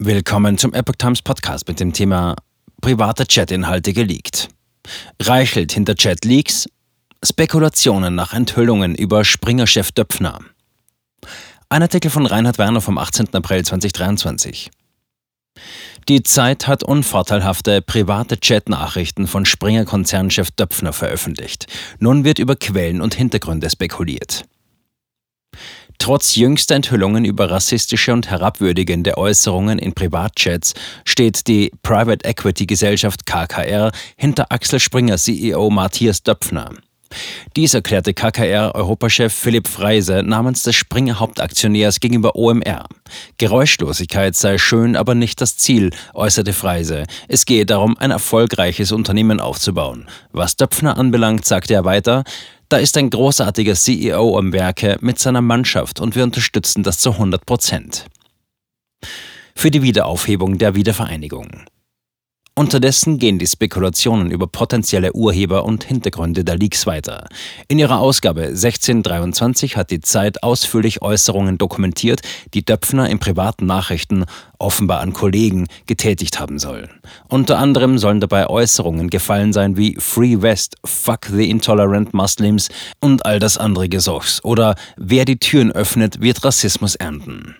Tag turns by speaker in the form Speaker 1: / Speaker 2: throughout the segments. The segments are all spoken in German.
Speaker 1: Willkommen zum Epoch Times Podcast mit dem Thema Private Chat-Inhalte geleakt. Reichelt hinter Chat-Leaks, Spekulationen nach Enthüllungen über Springer-Chef Döpfner. Ein Artikel von Reinhard Werner vom 18. April 2023. Die Zeit hat unvorteilhafte private Chat-Nachrichten von Springer-Konzernchef Döpfner veröffentlicht. Nun wird über Quellen und Hintergründe spekuliert. Trotz jüngster Enthüllungen über rassistische und herabwürdigende Äußerungen in Privatchats steht die Private Equity Gesellschaft KKR hinter Axel Springer CEO Matthias Döpfner. Dies erklärte KKR-Europachef Philipp Freise namens des Springer Hauptaktionärs gegenüber OMR. Geräuschlosigkeit sei schön, aber nicht das Ziel, äußerte Freise. Es gehe darum, ein erfolgreiches Unternehmen aufzubauen. Was Döpfner anbelangt, sagte er weiter, da ist ein großartiger CEO am Werke mit seiner Mannschaft und wir unterstützen das zu 100 Prozent. Für die Wiederaufhebung der Wiedervereinigung. Unterdessen gehen die Spekulationen über potenzielle Urheber und Hintergründe der Leaks weiter. In ihrer Ausgabe 1623 hat die Zeit ausführlich Äußerungen dokumentiert, die Döpfner in privaten Nachrichten, offenbar an Kollegen, getätigt haben soll. Unter anderem sollen dabei Äußerungen gefallen sein wie Free West, Fuck the Intolerant Muslims und all das andere Gesochs oder Wer die Türen öffnet, wird Rassismus ernten.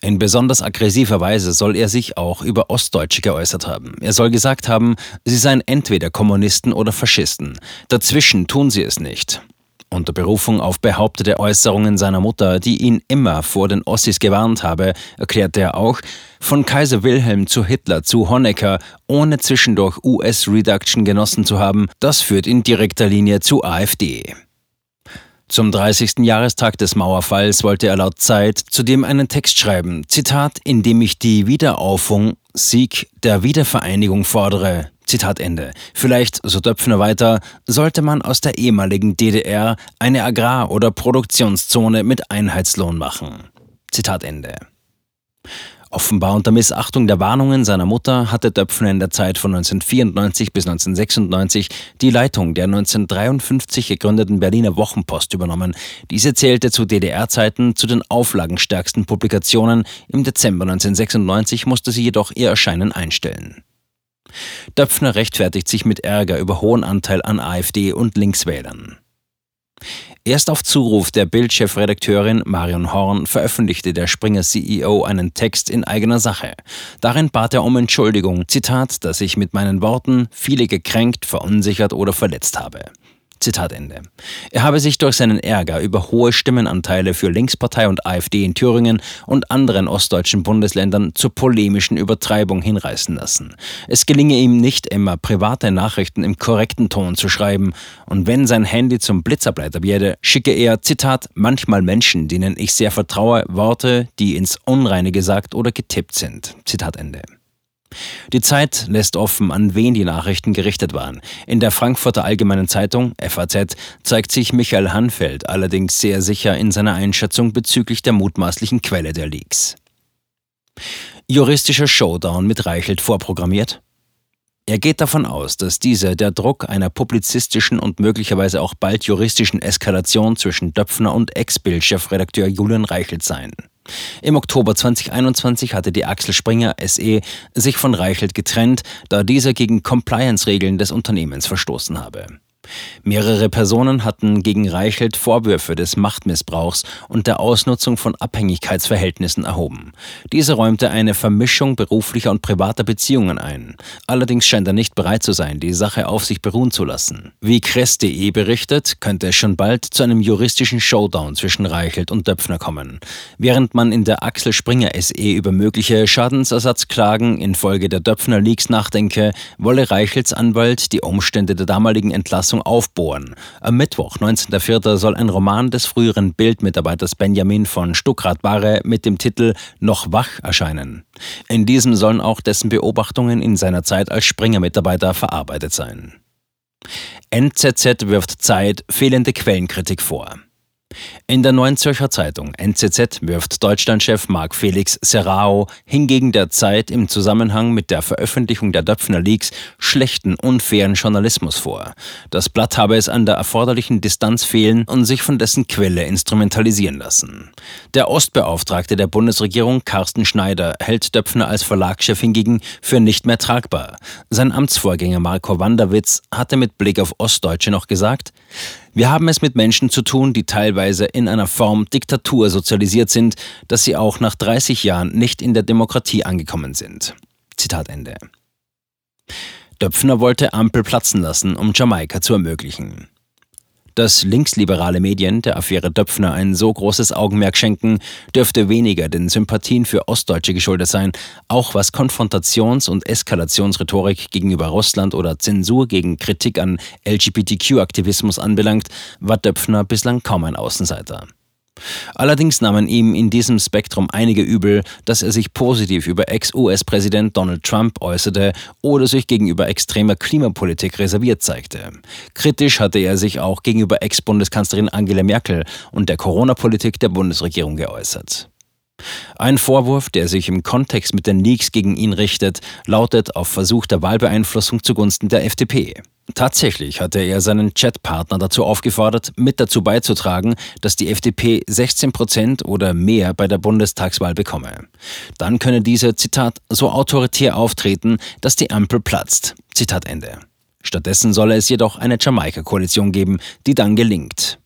Speaker 1: In besonders aggressiver Weise soll er sich auch über Ostdeutsche geäußert haben. Er soll gesagt haben, sie seien entweder Kommunisten oder Faschisten. Dazwischen tun sie es nicht. Unter Berufung auf behauptete Äußerungen seiner Mutter, die ihn immer vor den Ossis gewarnt habe, erklärte er auch, von Kaiser Wilhelm zu Hitler zu Honecker, ohne zwischendurch US-Reduction genossen zu haben, das führt in direkter Linie zu AfD. Zum 30. Jahrestag des Mauerfalls wollte er laut Zeit zudem einen Text schreiben, Zitat, in dem ich die Wiederaufung, Sieg der Wiedervereinigung fordere. Zitat Ende. Vielleicht, so Döpfner weiter, sollte man aus der ehemaligen DDR eine Agrar- oder Produktionszone mit Einheitslohn machen. Zitat Ende. Offenbar unter Missachtung der Warnungen seiner Mutter hatte Döpfner in der Zeit von 1994 bis 1996 die Leitung der 1953 gegründeten Berliner Wochenpost übernommen. Diese zählte zu DDR-Zeiten zu den auflagenstärksten Publikationen. Im Dezember 1996 musste sie jedoch ihr Erscheinen einstellen. Döpfner rechtfertigt sich mit Ärger über hohen Anteil an AfD und Linkswählern. Erst auf Zuruf der Bildchefredakteurin Marion Horn veröffentlichte der Springer CEO einen Text in eigener Sache. Darin bat er um Entschuldigung, Zitat, dass ich mit meinen Worten viele gekränkt, verunsichert oder verletzt habe. Zitat Ende. Er habe sich durch seinen Ärger über hohe Stimmenanteile für Linkspartei und AfD in Thüringen und anderen ostdeutschen Bundesländern zur polemischen Übertreibung hinreißen lassen. Es gelinge ihm nicht immer, private Nachrichten im korrekten Ton zu schreiben, und wenn sein Handy zum Blitzableiter werde, schicke er, Zitat, manchmal Menschen, denen ich sehr vertraue, Worte, die ins Unreine gesagt oder getippt sind. Zitat Ende. Die Zeit lässt offen, an wen die Nachrichten gerichtet waren. In der Frankfurter Allgemeinen Zeitung, FAZ, zeigt sich Michael Hanfeld allerdings sehr sicher in seiner Einschätzung bezüglich der mutmaßlichen Quelle der Leaks. Juristischer Showdown mit Reichelt vorprogrammiert? Er geht davon aus, dass diese der Druck einer publizistischen und möglicherweise auch bald juristischen Eskalation zwischen Döpfner und Ex-Bild-Chefredakteur Julian Reichelt seien. Im Oktober 2021 hatte die Axel Springer SE sich von Reichelt getrennt, da dieser gegen Compliance-Regeln des Unternehmens verstoßen habe. Mehrere Personen hatten gegen Reichelt Vorwürfe des Machtmissbrauchs und der Ausnutzung von Abhängigkeitsverhältnissen erhoben. Diese räumte eine Vermischung beruflicher und privater Beziehungen ein. Allerdings scheint er nicht bereit zu sein, die Sache auf sich beruhen zu lassen. Wie Kress.de berichtet, könnte es schon bald zu einem juristischen Showdown zwischen Reichelt und Döpfner kommen. Während man in der Axel Springer SE über mögliche Schadensersatzklagen infolge der Döpfner Leaks nachdenke, wolle Reichelts Anwalt die Umstände der damaligen Entlassung Verfassung aufbohren. Am Mittwoch, 19.04., soll ein Roman des früheren Bildmitarbeiters Benjamin von Stuckrad-Barre mit dem Titel Noch wach erscheinen. In diesem sollen auch dessen Beobachtungen in seiner Zeit als Springer-Mitarbeiter verarbeitet sein. NZZ wirft Zeit fehlende Quellenkritik vor. In der Neuen Zürcher Zeitung NZZ wirft Deutschlandchef Marc Felix Serrao hingegen der Zeit im Zusammenhang mit der Veröffentlichung der Döpfner Leaks schlechten, unfairen Journalismus vor. Das Blatt habe es an der erforderlichen Distanz fehlen und sich von dessen Quelle instrumentalisieren lassen. Der Ostbeauftragte der Bundesregierung Carsten Schneider hält Döpfner als Verlagschef hingegen für nicht mehr tragbar. Sein Amtsvorgänger Marco Wanderwitz hatte mit Blick auf Ostdeutsche noch gesagt, wir haben es mit Menschen zu tun, die teilweise in einer Form Diktatur sozialisiert sind, dass sie auch nach 30 Jahren nicht in der Demokratie angekommen sind. Zitat Ende. Döpfner wollte Ampel platzen lassen, um Jamaika zu ermöglichen. Dass linksliberale Medien der Affäre Döpfner ein so großes Augenmerk schenken, dürfte weniger den Sympathien für Ostdeutsche geschuldet sein, auch was Konfrontations- und Eskalationsrhetorik gegenüber Russland oder Zensur gegen Kritik an LGBTQ-Aktivismus anbelangt, war Döpfner bislang kaum ein Außenseiter. Allerdings nahmen ihm in diesem Spektrum einige übel, dass er sich positiv über Ex-US-Präsident Donald Trump äußerte oder sich gegenüber extremer Klimapolitik reserviert zeigte. Kritisch hatte er sich auch gegenüber Ex-Bundeskanzlerin Angela Merkel und der Corona-Politik der Bundesregierung geäußert. Ein Vorwurf, der sich im Kontext mit den Leaks gegen ihn richtet, lautet auf Versuch der Wahlbeeinflussung zugunsten der FDP. Tatsächlich hatte er seinen Chatpartner dazu aufgefordert, mit dazu beizutragen, dass die FDP 16 Prozent oder mehr bei der Bundestagswahl bekomme. Dann könne diese, Zitat, so autoritär auftreten, dass die Ampel platzt. Zitat Ende. Stattdessen solle es jedoch eine Jamaika-Koalition geben, die dann gelingt.